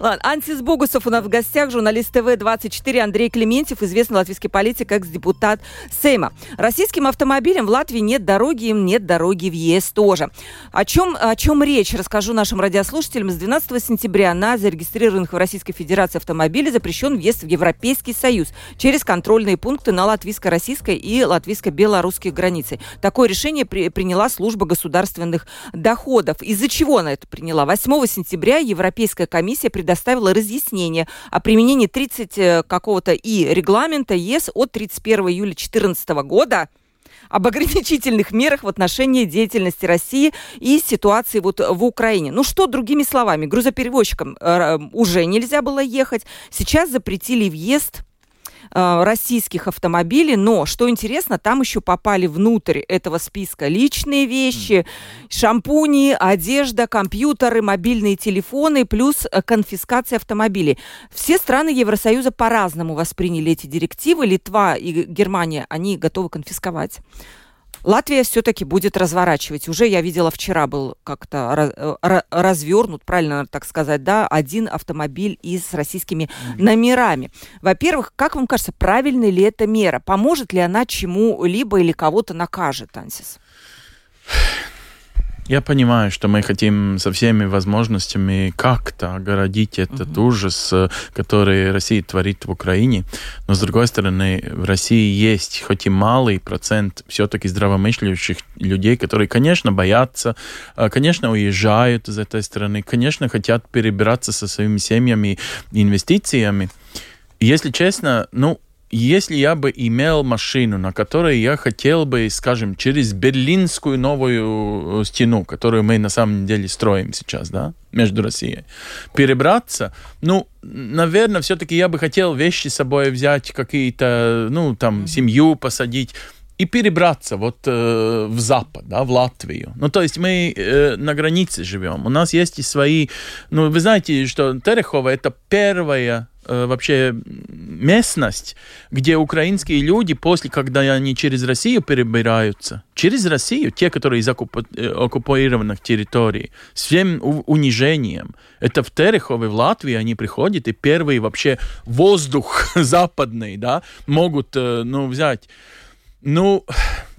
Ладно, Антис Богусов у нас в гостях, журналист ТВ-24 Андрей Клементьев, известный латвийский политик, экс-депутат Сейма. Российским автомобилям в Латвии нет дороги, им нет дороги в ЕС тоже. О чем, о чем речь, расскажу нашим радиослушателям. С 12 сентября на зарегистрированных в Российской Федерации автомобиле запрещен въезд в Европейский Союз через контрольные пункты на латвийско-российской и латвийско-белорусских границах. Такое решение при, приняла служба государственных доходов. Из-за чего она это приняла? 8 сентября Европейская комиссия предоставила разъяснение о применении 30 какого-то и регламента ЕС от 31 июля 2014 года об ограничительных мерах в отношении деятельности России и ситуации вот в Украине. Ну что, другими словами, грузоперевозчикам э, уже нельзя было ехать, сейчас запретили въезд российских автомобилей, но, что интересно, там еще попали внутрь этого списка личные вещи, шампуни, одежда, компьютеры, мобильные телефоны, плюс конфискация автомобилей. Все страны Евросоюза по-разному восприняли эти директивы. Литва и Германия, они готовы конфисковать. Латвия все-таки будет разворачивать. Уже я видела вчера был как-то развернут, правильно так сказать, да, один автомобиль и с российскими номерами. Во-первых, как вам кажется, правильная ли эта мера? Поможет ли она чему-либо или кого-то накажет, Ансис? Я понимаю, что мы хотим со всеми возможностями как-то огородить этот uh-huh. ужас, который Россия творит в Украине. Но, с другой стороны, в России есть хоть и малый процент все-таки здравомыслящих людей, которые, конечно, боятся, конечно, уезжают из этой страны, конечно, хотят перебираться со своими семьями и инвестициями. Если честно, ну, если я бы имел машину, на которой я хотел бы, скажем, через Берлинскую новую стену, которую мы на самом деле строим сейчас, да, между Россией, перебраться, ну, наверное, все-таки я бы хотел вещи с собой взять, какие-то, ну, там, семью посадить, и перебраться вот э, в Запад, да, в Латвию. Ну, то есть мы э, на границе живем. У нас есть и свои... Ну, вы знаете, что Терехова — это первая э, вообще местность, где украинские люди после, когда они через Россию перебираются, через Россию, те, которые из оккуп... оккупированных территорий, с всем унижением, это в Терехове, в Латвии они приходят, и первый вообще воздух западный, да, могут, э, ну, взять. Ну,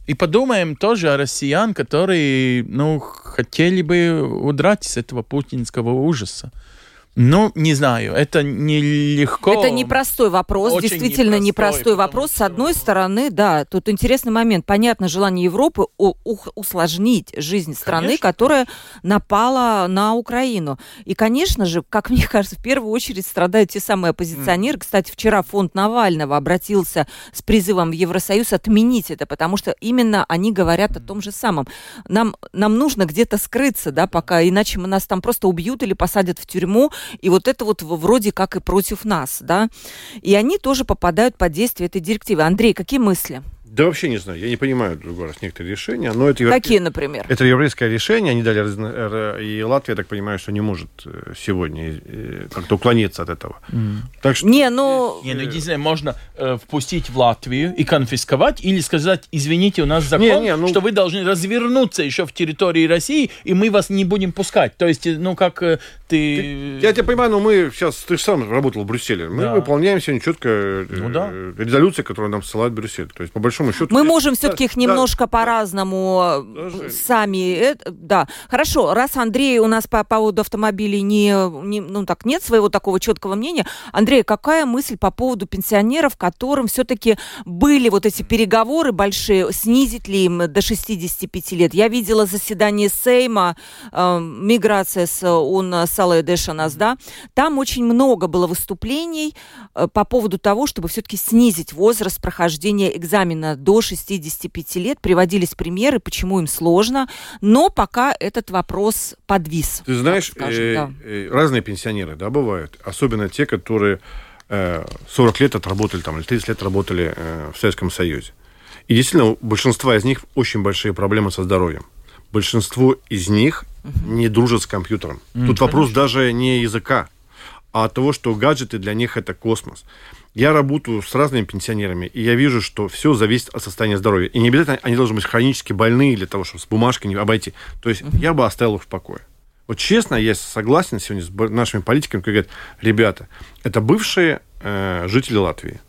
и подумаем тоже о россиян, которые, ну, хотели бы удрать с этого путинского ужаса. Ну, не знаю, это нелегко. Это непростой вопрос, Очень действительно непростой, непростой вопрос. что... С одной стороны, да, тут интересный момент. Понятно, желание Европы усложнить жизнь страны, Конечно. которая напала на Украину. И, конечно же, как мне кажется, в первую очередь страдают те самые оппозиционеры. Mm. Кстати, вчера фонд Навального обратился с призывом в Евросоюз отменить это, потому что именно они говорят о том же самом. Нам, нам нужно где-то скрыться, да, пока, иначе нас там просто убьют или посадят в тюрьму, и вот это вот вроде как и против нас, да. И они тоже попадают под действие этой директивы. Андрей, какие мысли? Да вообще не знаю. Я не понимаю, другой раз, некоторые решения. Но это Какие, например? Это европейское решение, они дали, разно- и Латвия, я так понимаю, что не может э, сегодня э, как-то уклониться от этого. Так что Не, ну... Не, ну, не знаю, можно э, впустить в Латвию и конфисковать, или сказать, извините, у нас закон, Не, не, ну- что вы должны развернуться еще в территории России, и мы вас не будем пускать. То есть, ну, как э, ты... Я тебя понимаю, но мы сейчас, ты же сам работал в Брюсселе, мы Да. выполняем сегодня четко э, Ну да. э, резолюции, которые нам ссылает Брюссель. То есть, по большому счету... Мы можем все-таки их немножко по-разному э, сами. э, да, хорошо. Раз Андрей у нас по поводу автомобилей не, не- ну так нет своего такого четкого мнения. Андрей, какая мысль по поводу пенсионеров, которым все-таки были вот эти переговоры большие, снизить ли им до 65 лет? Я видела заседание Сейма, э, миграция с он Салая Дэшанас, да, там очень много было выступлений э, по поводу того, чтобы все-таки снизить возраст прохождения экзамена до 65 лет. Приводились примеры, почему им сложно, но пока этот вопрос подвис. Ты знаешь, скажем, э, да. э, разные пенсионеры, да, бывают. Особенно те, которые э, 40 лет отработали там, или 30 лет работали э, в Советском Союзе. И действительно, у большинства из них очень большие проблемы со здоровьем. Большинство из них не дружат с компьютером. Тут вопрос даже не языка, а от того, что гаджеты для них это космос. Я работаю с разными пенсионерами, и я вижу, что все зависит от состояния здоровья. И не обязательно они должны быть хронически больные для того, чтобы с бумажкой не обойти. То есть я бы оставил их в покое. Вот честно, я согласен сегодня с нашими политиками, которые говорят, ребята, это бывшие э, жители Латвии.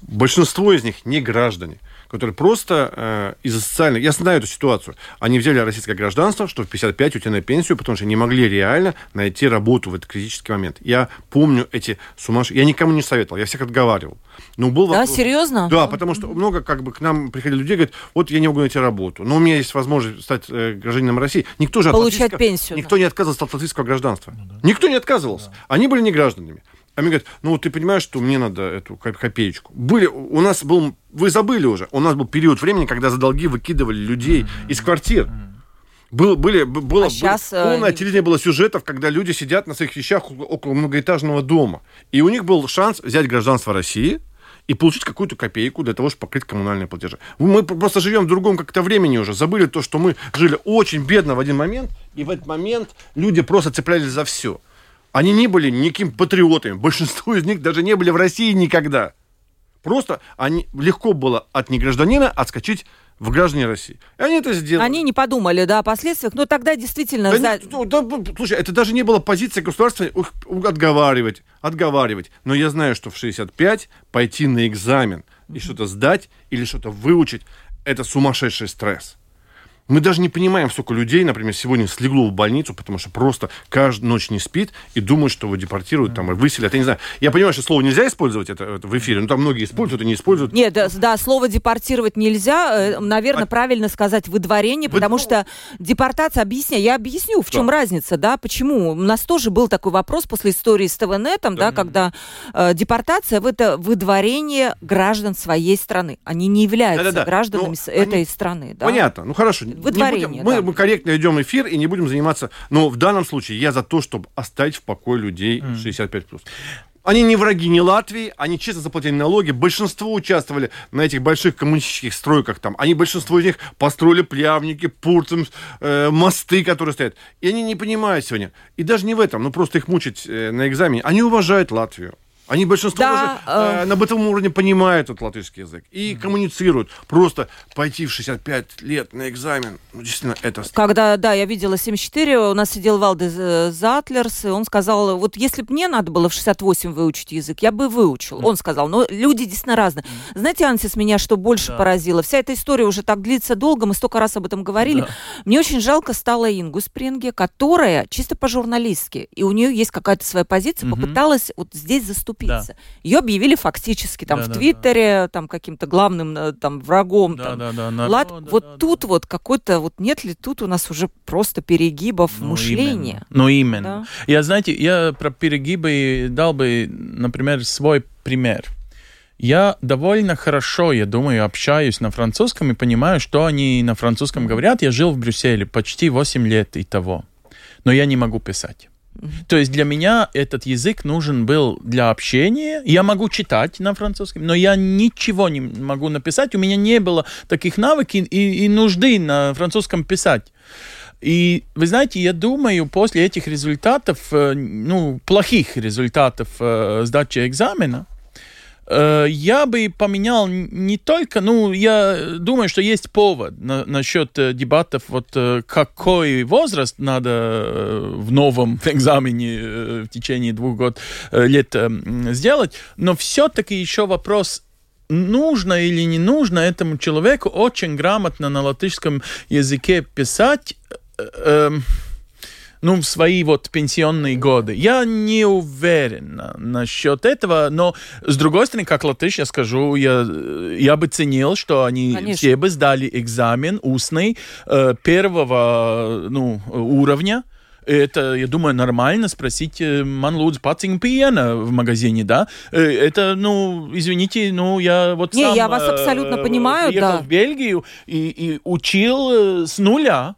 Большинство из них не граждане, которые просто э, из-за социальных... Я знаю эту ситуацию. Они взяли российское гражданство, что в 55 уйти на пенсию, потому что не могли реально найти работу в этот критический момент. Я помню эти сумасшедшие... Я никому не советовал, я всех отговаривал. Но был Да, вопрос- серьезно? Да, потому что много как бы к нам приходили люди, говорят, вот я не могу найти работу, но у меня есть возможность стать э, гражданином России. Никто же от Получать латвийского- пенсию, Никто не отказывался от латвийского гражданства. Никто не отказывался. Они были не гражданами. Мне говорят, ну ты понимаешь, что мне надо эту коп- копеечку. Были, у нас был, вы забыли уже, у нас был период времени, когда за долги выкидывали людей из квартир. Был, были, было, А щас, было- э, полное не- телевидение было сюжетов, когда люди сидят на своих вещах около- многоэтажного дома. И у них был шанс взять гражданство России и получить какую-то копейку для того, чтобы покрыть коммунальные платежи. Мы просто живем в другом как-то времени уже. Забыли то, что мы жили очень бедно в один момент, и в этот момент люди просто цеплялись за все. Они не были никаким патриотами. Большинство из них даже не были в России никогда. Просто они, легко было от негражданина отскочить в граждане России. И они это сделали. Они не подумали, да, о последствиях, но тогда действительно... Да за- ну, да, слушай, это даже не была позиция государства отговаривать, отговаривать. Но я знаю, что в 65 пойти на экзамен и что-то сдать или что-то выучить, это сумасшедший стресс. Мы даже не понимаем, сколько людей, например, сегодня слегло в больницу, потому что просто каждую ночь не спит и думает, что его депортируют там и выселят. Я не знаю. Я понимаю, что слово нельзя использовать это, это в эфире, но там многие используют и не используют. Нет, да, да, слово депортировать нельзя. Наверное, А- правильно сказать выдворение, Вы- потому что депортация, объясняю, я объясню, в чем Да. разница, да, почему. У нас тоже был такой вопрос после истории с ТВНетом, да, когда э, депортация в это выдворение граждан своей страны. Они не являются Да-да-да. гражданами Ну, с этой они- страны. Да? Понятно. Ну хорошо. Не Выдворение, будем- мы, да. мы корректно идем эфир и не будем заниматься. Но в данном случае я за то, чтобы оставить в покое людей 65 Они не враги ни Латвии, они честно заплатили налоги. Большинство участвовали на этих больших коммунистических стройках там. Они, большинство из них построили плявники, пурцем, э, мосты, которые стоят. И они не понимают сегодня. И даже не в этом, ну просто их мучить э, на экзамене. Они уважают Латвию. Они большинство Да, уже э, э, на бытовом уровне понимают этот латышский язык и коммуницируют. Просто пойти в 65 лет на экзамен, ну, действительно, это... Когда, да, я видела 74, у нас сидел Валдес э, Затлерс, и он сказал, вот если бы мне надо было в 68 выучить язык, я бы выучил. Он сказал, но люди действительно разные. Знаете, Ансис, меня что больше Да. поразило? Вся эта история уже так длится долго, мы столько раз об этом говорили. Да. Мне очень жалко стало Ингу Спринге, которая чисто по-журналистски, и у нее есть какая-то своя позиция, Мгм. попыталась вот здесь заступиться. Ее объявили фактически там Да, в да, Твиттере, там каким-то главным э, там врагом. Да, там. да, да. на- Лад, да, да, вот да, тут вот какой-то, вот нет ли тут у нас уже просто перегибов Ну, мышления? именно. Ну, именно. Да. Я, знаете, я про перегибы дал бы, например, свой пример. Я довольно хорошо, я думаю, общаюсь на французском и понимаю, что они на французском говорят. Я жил в Брюсселе почти 8 лет и того. Но я не могу писать. То есть для меня этот язык нужен был для общения. Я могу читать на французском, но я ничего не могу написать. У меня не было таких навыков и, и нужды на французском писать. И вы знаете, я думаю, после этих результатов, э, ну, плохих результатов э, сдачи экзамена, я бы поменял не только, ну, я думаю, что есть повод на, насчет э, дебатов, вот э, какой возраст надо в новом экзамене в течение двух год, лет сделать, но все-таки еще вопрос нужно или не нужно этому человеку очень грамотно на латышском языке писать. Э, э, ну, в свои вот пенсионные годы. Я не уверен на, насчет этого, но с другой стороны, как латыш, я скажу, я, я бы ценил, что они Конечно. все бы сдали экзамен устный э, первого ну, уровня, это, я думаю, нормально спросить э, «Ман лūdzu пациņu пиена» в магазине, да? Э, это, ну, извините, ну, я вот Не, сам... я вас абсолютно э, понимаю, да. в Бельгию и, и учил с нуля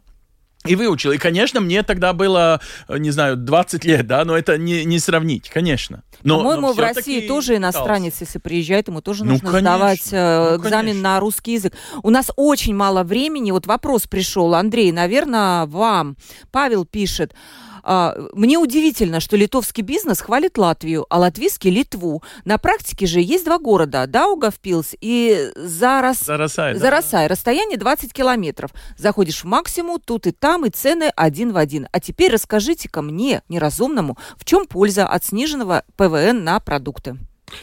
и выучил. И, конечно, мне тогда было, не знаю, 20 лет, да, но это не, не сравнить, конечно. Но, По-моему, в России тоже иностранец, если приезжает, ему тоже ну, нужно конечно. сдавать э, ну, экзамен конечно. на русский язык. У нас очень мало времени. Вот вопрос пришел, Андрей, наверное, вам. Павел пишет. А, мне удивительно, что литовский бизнес хвалит Латвию, а латвийский – Литву. На практике же есть два города – Даугавпилс и Зарас... Зарасай. Да. Зарасай. Расстояние 20 километров. Заходишь в максимум, тут и там, и цены один в один. А теперь расскажите-ка мне, неразумному, в чем польза от сниженного ПВН на продукты?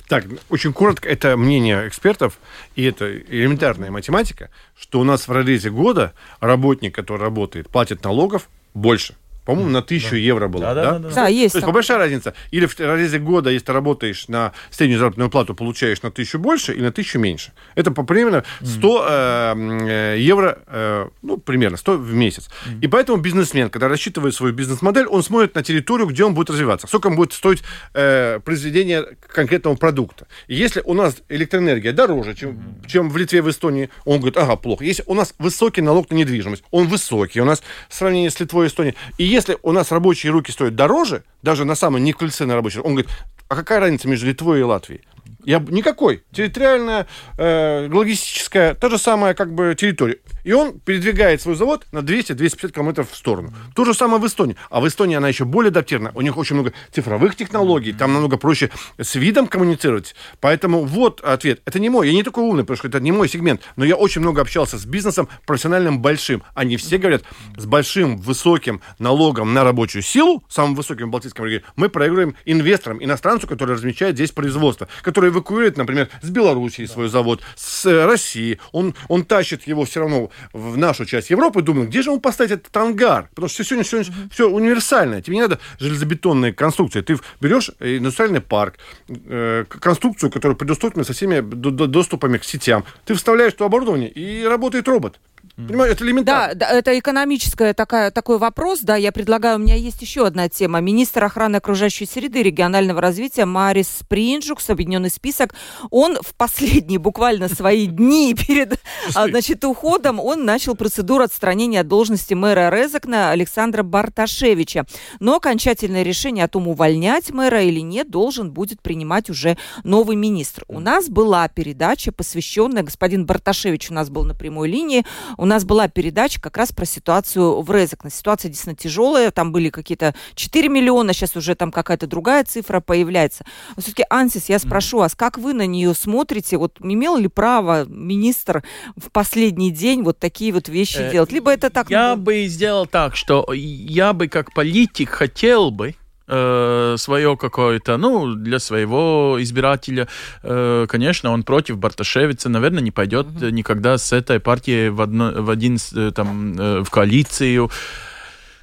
Так, очень коротко, это мнение экспертов, и это элементарная математика, что у нас в разрезе года работник, который работает, платит налогов больше. По-моему, на тысячу да. евро было. Да, да, да. да, да. есть. То есть, большая разница. Или в разрезе года, если ты работаешь на среднюю заработную плату, получаешь на тысячу больше или на тысячу меньше. Это по примерно 100 mm. э, евро, э, ну, примерно 100 в месяц. Mm. И поэтому бизнесмен, когда рассчитывает свою бизнес-модель, он смотрит на территорию, где он будет развиваться. Сколько он будет стоить э, произведение конкретного продукта. И если у нас электроэнергия дороже, чем, mm. чем в Литве, в Эстонии, он говорит, ага, плохо. Если у нас высокий налог на недвижимость, он высокий. У нас в сравнении с Литвой и Эстонией. И если у нас рабочие руки стоят дороже, даже на самом не на рабочий, он говорит, а какая разница между Литвой и Латвией? Я, никакой. Территориальная, э, логистическая, та же самая как бы территория. И он передвигает свой завод на 200-250 километров в сторону. То же самое в Эстонии. А в Эстонии она еще более адаптирована. У них очень много цифровых технологий. Там намного проще с видом коммуницировать. Поэтому вот ответ. Это не мой. Я не такой умный, потому что это не мой сегмент. Но я очень много общался с бизнесом профессиональным большим. Они все говорят, с большим, высоким налогом на рабочую силу, самым высоким в Балтийском регионе, мы проигрываем инвесторам, иностранцу, который размещает здесь производство, который эвакуирует, например, с Белоруссии свой завод, с э, России. Он, он тащит его все равно в нашу часть Европы, думаю, где же он поставить этот ангар? Потому что сегодня, сегодня mm-hmm. все универсальное. Тебе не надо железобетонные конструкции. Ты берешь индустриальный парк, э, конструкцию, которая предусмотрена со всеми доступами к сетям. Ты вставляешь то оборудование, и работает робот. Понимаешь, это элементарно. Да, да, это экономическая такая, такой вопрос. Да, я предлагаю, у меня есть еще одна тема. Министр охраны окружающей среды регионального развития Марис Принджук, объединенный список, он в последние буквально свои дни перед а, значит, уходом, он начал процедуру отстранения от должности мэра Резакна Александра Барташевича. Но окончательное решение о том, увольнять мэра или нет, должен будет принимать уже новый министр. У нас была передача, посвященная, господин Барташевич у нас был на прямой линии, у нас была передача как раз про ситуацию в Резекне. Ситуация действительно тяжелая, там были какие-то 4 миллиона, сейчас уже там какая-то другая цифра появляется. Но все-таки, Ансис, я спрошу вас, как вы на нее смотрите? Вот имел ли право министр в последний день вот такие вот вещи э, делать? Либо это так... Я ну... бы сделал так, что я бы как политик хотел бы, э, свое какое-то, ну, для своего избирателя. Э, конечно, он против Барташевица, наверное, не пойдет mm-hmm. никогда с этой партией в, одно, в один, э, там, э, в коалицию.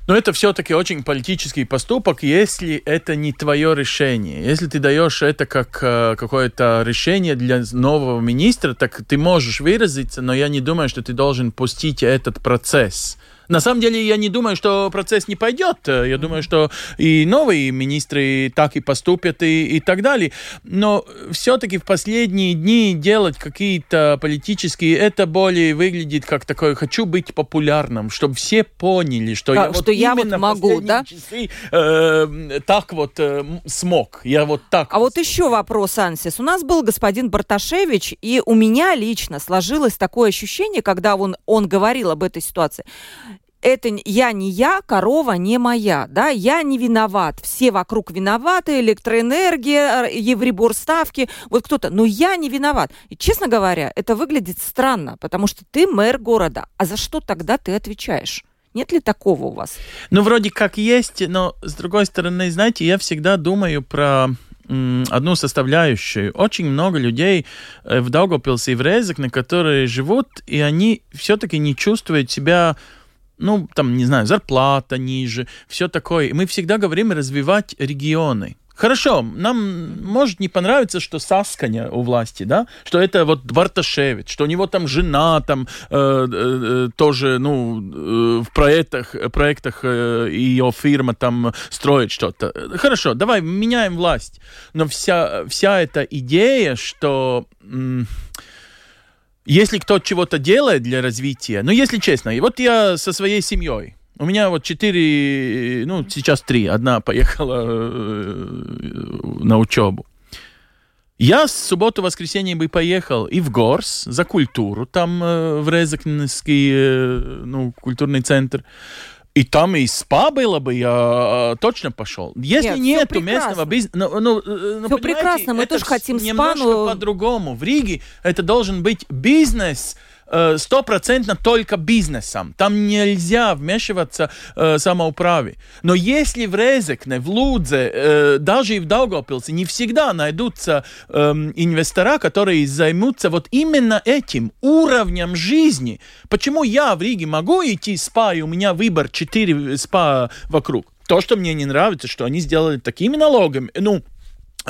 Но это все-таки очень политический поступок, если это не твое решение. Если ты даешь это как какое-то решение для нового министра, так ты можешь выразиться, но я не думаю, что ты должен пустить этот процесс На самом деле, я не думаю, что процесс не пойдет. Я думаю, что и новые министры так и поступят и, и так далее. Но все-таки в последние дни делать какие-то политические, это более выглядит как такое «хочу быть популярным», чтобы все поняли, что Да, я что вот я вот могу, да? часы, э, так вот э, смог. Я вот так. А вот еще вопрос, Ансис. У нас был господин Барташевич, и у меня лично сложилось такое ощущение, когда он, он говорил об этой ситуации. Это я не я, корова не моя, да, я не виноват, все вокруг виноваты, электроэнергия, евребор ставки, вот кто-то, но я не виноват. И, честно говоря, это выглядит странно, потому что ты мэр города, а за что тогда ты отвечаешь? Нет ли такого у вас? Ну, вроде как есть, но с другой стороны, знаете, я всегда думаю про одну составляющую. Очень много людей э, в Даугавпилсе и в Резекне, которые живут, и они все-таки не чувствуют себя ну, там, не знаю, зарплата ниже, все такое. Мы всегда говорим развивать регионы. Хорошо, нам может не понравиться, что Сасканя у власти, да, что это вот Барташевич, что у него там жена там э, э, тоже, ну, э, в проектах, проектах э, ее фирма там строит что-то. Хорошо, давай меняем власть. Но вся, вся эта идея, что... м, если кто чего-то делает для развития, ну, если честно, вот я со своей семьей, у меня вот четыре, ну, сейчас три, одна поехала э, на учебу. Я с субботу, воскресенье бы поехал и в Горс за культуру, там э, в Резакнский, э, ну, культурный центр. И там и спа было бы, я э, точно пошел. Если Нет, нету местного бизнеса... Ну, ну, э, ну, понимаете, прекрасно, мы тоже хотим спа, но- по-другому. В Риге это должен быть бизнес, стопроцентно только бизнесом. Там нельзя вмешиваться э, самоуправе. Но если в Резекне, в Лудзе, э, даже и в Даугавпилсе не всегда найдутся эм, инвестора, которые займутся вот именно этим уровнем жизни. Почему я в Риге могу идти в спа, и у меня выбор 4 спа вокруг? То, что мне не нравится, что они сделали такими налогами, ну,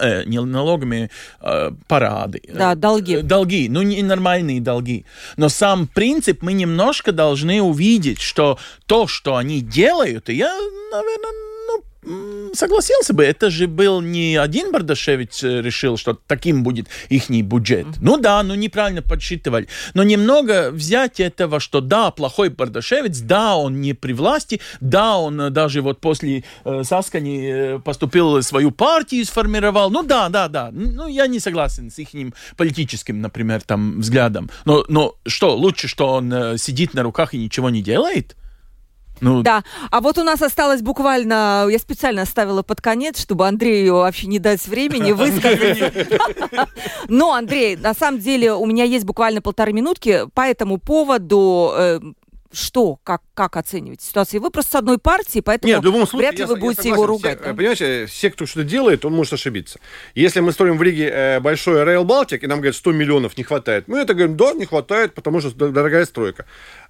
э, не налогами, э, парады. Да, долги. Э, Долги, ну не нормальные долги. Но сам принцип мы немножко должны увидеть, что то, что они делают, и я, наверное, согласился бы, это же был не один Бардашевич э, решил, что таким будет их бюджет. Ну да, ну неправильно подсчитывали. Но немного взять этого, что да, плохой Бардашевец, да, он не при власти, да, он э, даже вот после э, Саскани э, поступил свою партию, сформировал. Ну да, да, да. Ну я не согласен с их политическим, например, там взглядом. Но, но что, лучше, что он сидит на руках и ничего не делает? Ну, Да, а вот у нас осталось буквально, я специально оставила под конец, чтобы Андрею вообще не дать времени высказать. Но, Андрей, на самом деле у меня есть буквально полторы минутки по этому поводу. э, Что, как, как оцениваете ситуацию? Вы просто с одной партии, поэтому Нет, в любом случае, вряд ли я вы я будете согласен. его ругать. Все, да? Понимаете, все, кто что-то делает, он может ошибиться. Если мы строим в Риге э, большой Rail Baltic, и нам говорят, 100 миллионов не хватает, мы это говорим, да, не хватает, потому что дорогая стройка.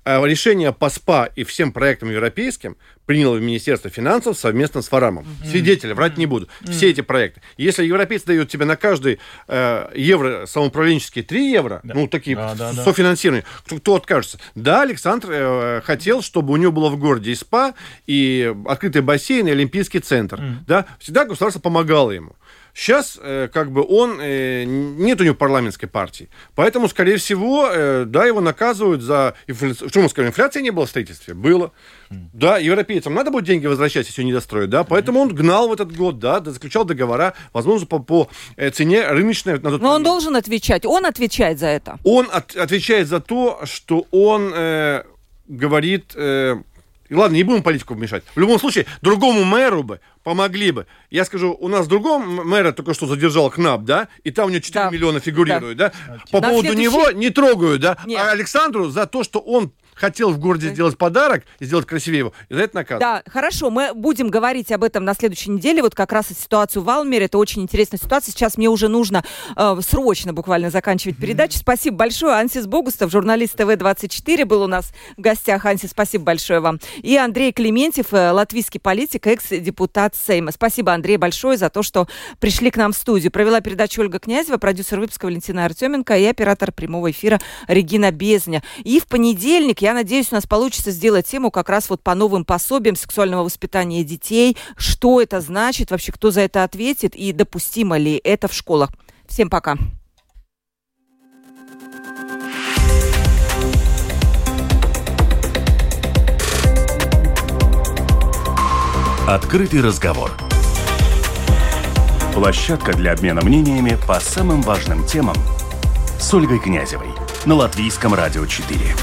А решение по СПА и всем проектам европейским приняло Министерство финансов совместно с Фарамом. Свидетели, врать не буду. Все эти проекты. Если европейцы дают тебе на каждый э, евро самоуправленческие 3 евро, ну, такие Да, да, да. софинансирование, кто, кто откажется? Да, Александр э, хотел, чтобы у него было в городе и СПА, и открытый бассейн, и Олимпийский центр. Да? Всегда государство помогало ему. Сейчас, э, как бы, он, э, нет у него парламентской партии. Поэтому, скорее всего, э, да, его наказывают за... Что мы скажем, инфляции не было в строительстве? Было. Да, европейцам надо будет деньги возвращать, если не достроят, да, поэтому он гнал в этот год, да, заключал договора, возможно, по, по цене рыночной. на тот Но он должен отвечать, он отвечает за это. Он от- отвечает за то, что он э, говорит... э, и ладно, не будем политику вмешать. В любом случае, другому мэру бы помогли бы. Я скажу, у нас другого мэра только что задержал КНАП, да, и там у него 4 Да. миллиона фигурирует, да. По На поводу следующий- него не трогают, да. Нет. А Александру за то, что он хотел в городе сделать подарок и сделать красивее его, и за это наказывают. Да, хорошо, мы будем говорить об этом на следующей неделе, вот как раз и ситуацию в Алмере, это очень интересная ситуация, сейчас мне уже нужно э, срочно буквально заканчивать передачу. Спасибо большое, Ансис Богустов, журналист ТВ-24, был у нас в гостях. Ансис, спасибо большое вам. И Андрей Клементьев, э, латвийский политик, экс-депутат Сейма. Спасибо, Андрей, большое за то, что пришли к нам в студию. Провела передачу Ольга Князева, продюсер выпуска Валентина Артеменко и оператор прямого эфира Регина Безня. И в понедельник я Я надеюсь, у нас получится сделать тему как раз вот по новым пособиям сексуального воспитания детей. Что это значит, вообще кто за это ответит и допустимо ли это в школах. Всем пока. Открытый разговор. Площадка для обмена мнениями по самым важным темам с Ольгой Князевой на Латвийском радио 4.